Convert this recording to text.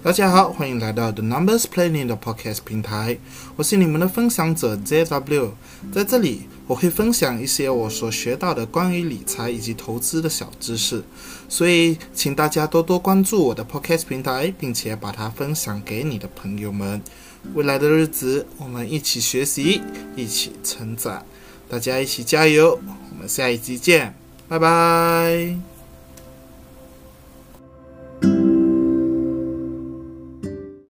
大家好，欢迎来到 The Numbers Planning 的 Podcast 平台，我是你们的分享者 JW，在这里我会分享一些我所学到的关于理财以及投资的小知识，所以请大家多多关注我的 Podcast 平台，并且把它分享给你的朋友们。未来的日子，我们一起学习，一起成长，大家一起加油！我们下一集见，拜拜。